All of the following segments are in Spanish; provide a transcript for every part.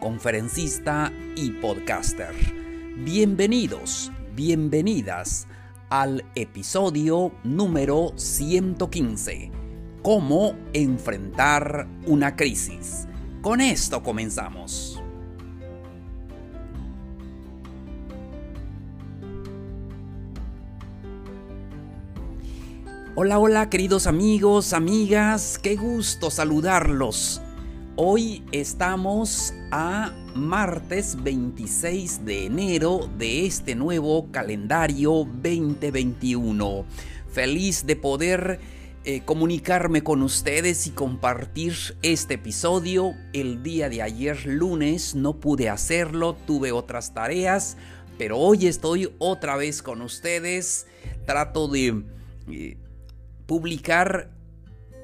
conferencista y podcaster. Bienvenidos, bienvenidas al episodio número 115. ¿Cómo enfrentar una crisis? Con esto comenzamos. Hola, hola queridos amigos, amigas, qué gusto saludarlos. Hoy estamos a martes 26 de enero de este nuevo calendario 2021. Feliz de poder eh, comunicarme con ustedes y compartir este episodio. El día de ayer lunes no pude hacerlo, tuve otras tareas, pero hoy estoy otra vez con ustedes. Trato de eh, publicar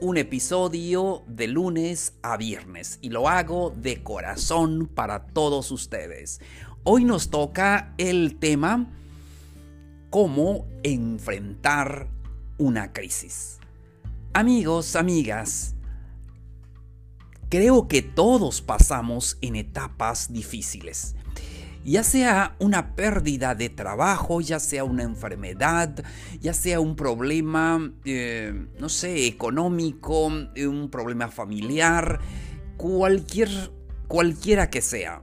un episodio de lunes a viernes y lo hago de corazón para todos ustedes. Hoy nos toca el tema cómo enfrentar una crisis. Amigos, amigas, creo que todos pasamos en etapas difíciles ya sea una pérdida de trabajo, ya sea una enfermedad, ya sea un problema, eh, no sé, económico, un problema familiar, cualquier, cualquiera que sea.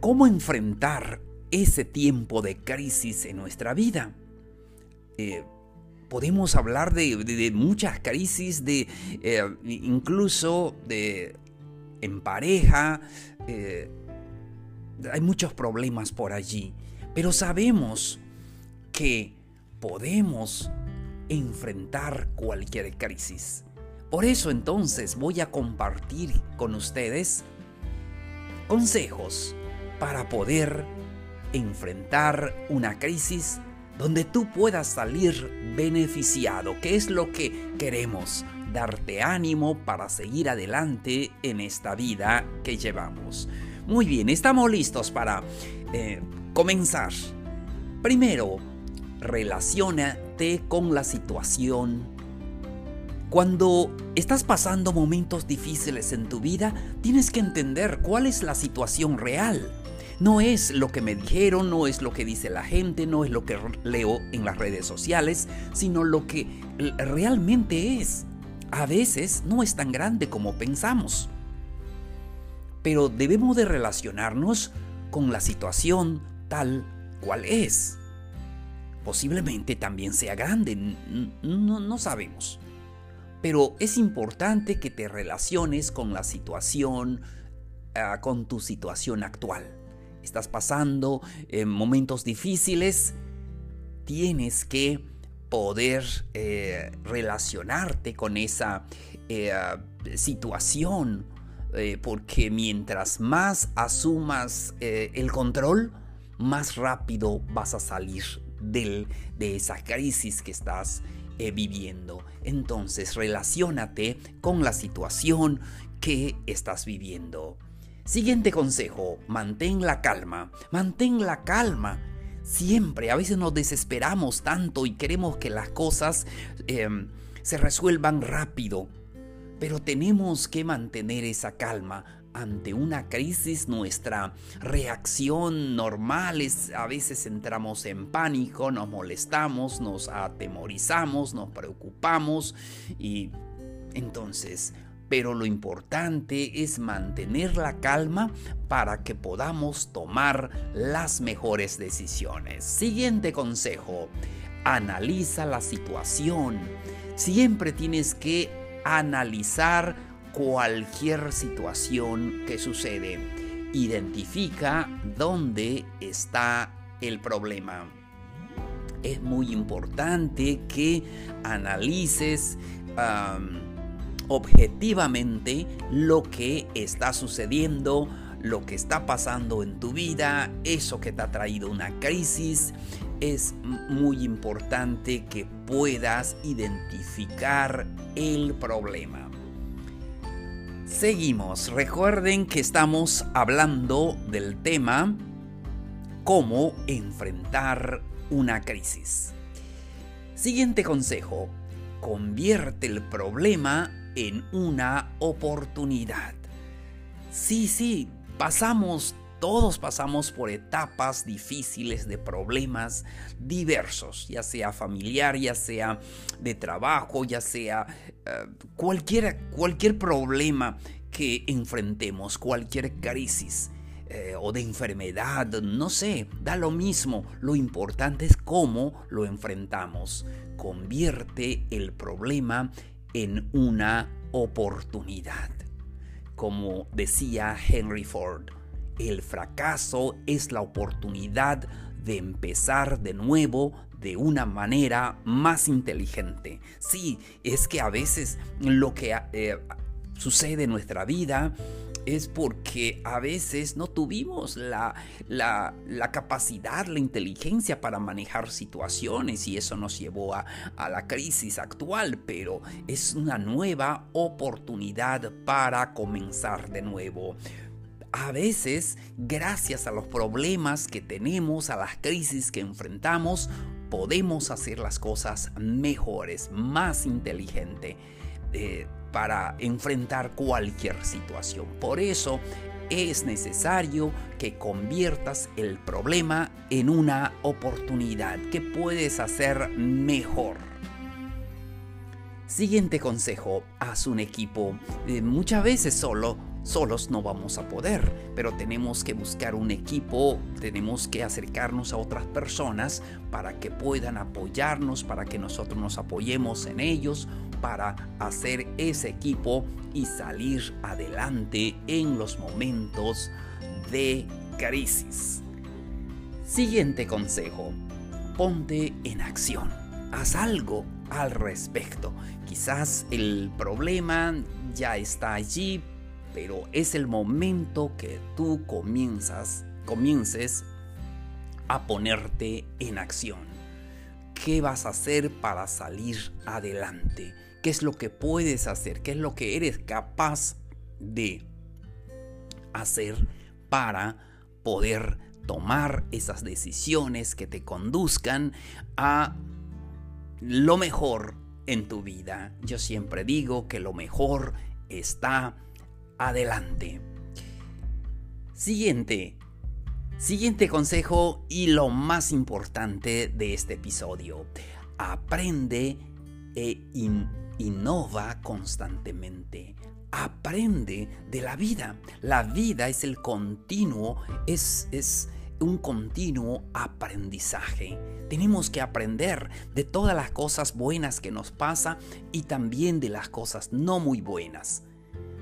¿Cómo enfrentar ese tiempo de crisis en nuestra vida? Eh, podemos hablar de, muchas crisis, de eh, incluso de en pareja, hay muchos problemas por allí, pero sabemos que podemos enfrentar cualquier crisis. Por eso entonces voy a compartir con ustedes consejos para poder enfrentar una crisis donde tú puedas salir beneficiado, que es lo que queremos, darte ánimo para seguir adelante en esta vida que llevamos. Muy bien, estamos listos para eh, comenzar. Primero, relacionate con la situación. Cuando estás pasando momentos difíciles en tu vida, tienes que entender cuál es la situación real. No es lo que me dijeron, no es lo que dice la gente, no es lo que leo en las redes sociales, sino lo que realmente es. A veces no es tan grande como pensamos pero debemos de relacionarnos con la situación tal cual es. Posiblemente también sea grande, no, sabemos. Pero es importante que te relaciones con la situación, ah, con tu situación actual. Estás pasando eh, momentos difíciles, tienes que poder eh, relacionarte con esa eh, situación eh, porque mientras más asumas eh, el control, más rápido vas a salir de esa crisis que estás eh, viviendo. Entonces, relacionate con la situación que estás viviendo. Siguiente consejo, mantén la calma, mantén la calma. Siempre, a veces nos desesperamos tanto y queremos que las cosas se resuelvan rápido pero tenemos que mantener esa calma ante una crisis, nuestra reacción normal es a veces entramos en pánico, nos molestamos, nos atemorizamos, nos preocupamos y entonces, pero lo importante es mantener la calma para que podamos tomar las mejores decisiones. Siguiente consejo, analiza la situación. Siempre tienes que analizar cualquier situación que sucede. Identifica dónde está el problema. Es muy importante que analices objetivamente lo que está sucediendo, lo que está pasando en tu vida, eso que te ha traído una crisis, es muy importante que puedas identificar el problema. Seguimos, recuerden que estamos hablando del tema cómo enfrentar una crisis. Siguiente consejo, convierte el problema en una oportunidad. Sí, sí, pasamos, todos pasamos por etapas difíciles de problemas diversos, ya sea familiar, ya sea de trabajo, ya sea eh, cualquier, cualquier problema que enfrentemos, cualquier crisis. Eh, o de enfermedad, no sé, da lo mismo. Lo importante es cómo lo enfrentamos. Convierte el problema en una oportunidad. Como decía Henry Ford, el fracaso es la oportunidad de empezar de nuevo de una manera más inteligente. Sí, es que a veces lo que eh, sucede en nuestra vida es porque a veces no tuvimos la, la, capacidad, la inteligencia para manejar situaciones y eso nos llevó a, a la crisis actual, pero es una nueva oportunidad para comenzar de nuevo. A veces, gracias a los problemas que tenemos, a las crisis que enfrentamos, podemos hacer las cosas mejores, más inteligente. Eh, para enfrentar cualquier situación. Por eso es necesario que conviertas el problema en una oportunidad que puedes hacer mejor. Siguiente consejo, haz un equipo. Eh, muchas veces solo Solos no vamos a poder, pero tenemos que buscar un equipo, tenemos que acercarnos a otras personas para que puedan apoyarnos, para que nosotros nos apoyemos en ellos, para hacer ese equipo y salir adelante en los momentos de crisis. Siguiente consejo, ponte en acción, haz algo al respecto. Quizás el problema ya está allí, pero es el momento que tú comienzas, comiences a ponerte en acción. ¿Qué vas a hacer para salir adelante? ¿Qué es lo que puedes hacer? ¿Qué es lo que eres capaz de hacer para poder tomar esas decisiones que te conduzcan a lo mejor en tu vida? Yo siempre digo que lo mejor está adelante. Siguiente. Siguiente consejo y lo más importante de este episodio. Aprende e innova constantemente. Aprende de la vida. La vida es el continuo, es, un continuo aprendizaje. Tenemos que aprender de todas las cosas buenas que nos pasa y también de las cosas no muy buenas.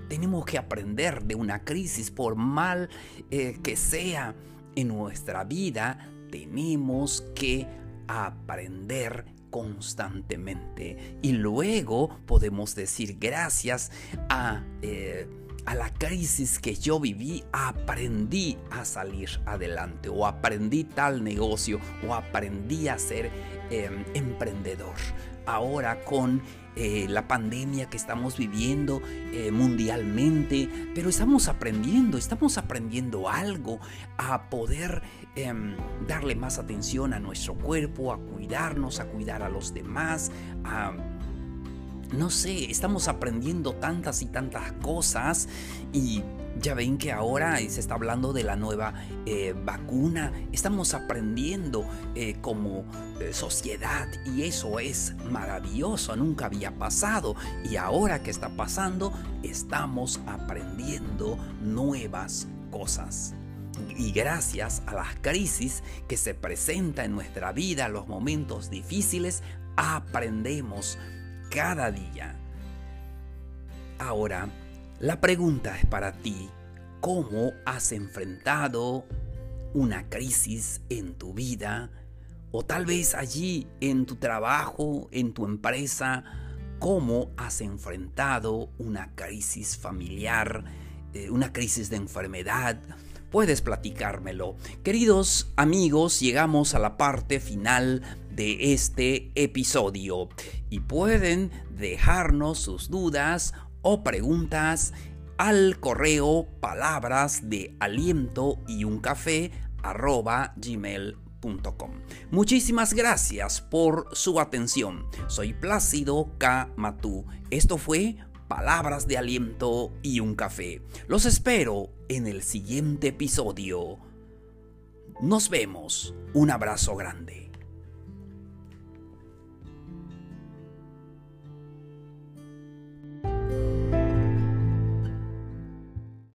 Tenemos que aprender de una crisis, por mal eh, que sea en nuestra vida, tenemos que aprender constantemente. Y luego podemos decir gracias a... Eh, a la crisis que yo viví, aprendí a salir adelante o aprendí tal negocio o aprendí a ser em, emprendedor. Ahora con eh, la pandemia que estamos viviendo eh, mundialmente, pero estamos aprendiendo, estamos aprendiendo algo a poder em, darle más atención a nuestro cuerpo, a cuidarnos, a cuidar a los demás, a no sé, estamos aprendiendo tantas y tantas cosas y ya ven que ahora se está hablando de la nueva eh, vacuna. Estamos aprendiendo eh, como eh, sociedad y eso es maravilloso. Nunca había pasado y ahora que está pasando estamos aprendiendo nuevas cosas. Y gracias a las crisis que se presentan en nuestra vida, los momentos difíciles, aprendemos cada día. Ahora, la pregunta es para ti, ¿cómo has enfrentado una crisis en tu vida? O tal vez allí en tu trabajo, en tu empresa, ¿cómo has enfrentado una crisis familiar eh, una crisis de enfermedad, puedes platicármelo. Queridos amigos, llegamos a la parte final de este episodio y pueden dejarnos sus dudas o preguntas al correo palabras de aliento y un café arroba gmail.com. Muchísimas gracias por su atención. Soy Plácido K. Matú. Esto fue Palabras de Aliento y un café. Los espero en el siguiente episodio. Nos vemos. Un abrazo grande.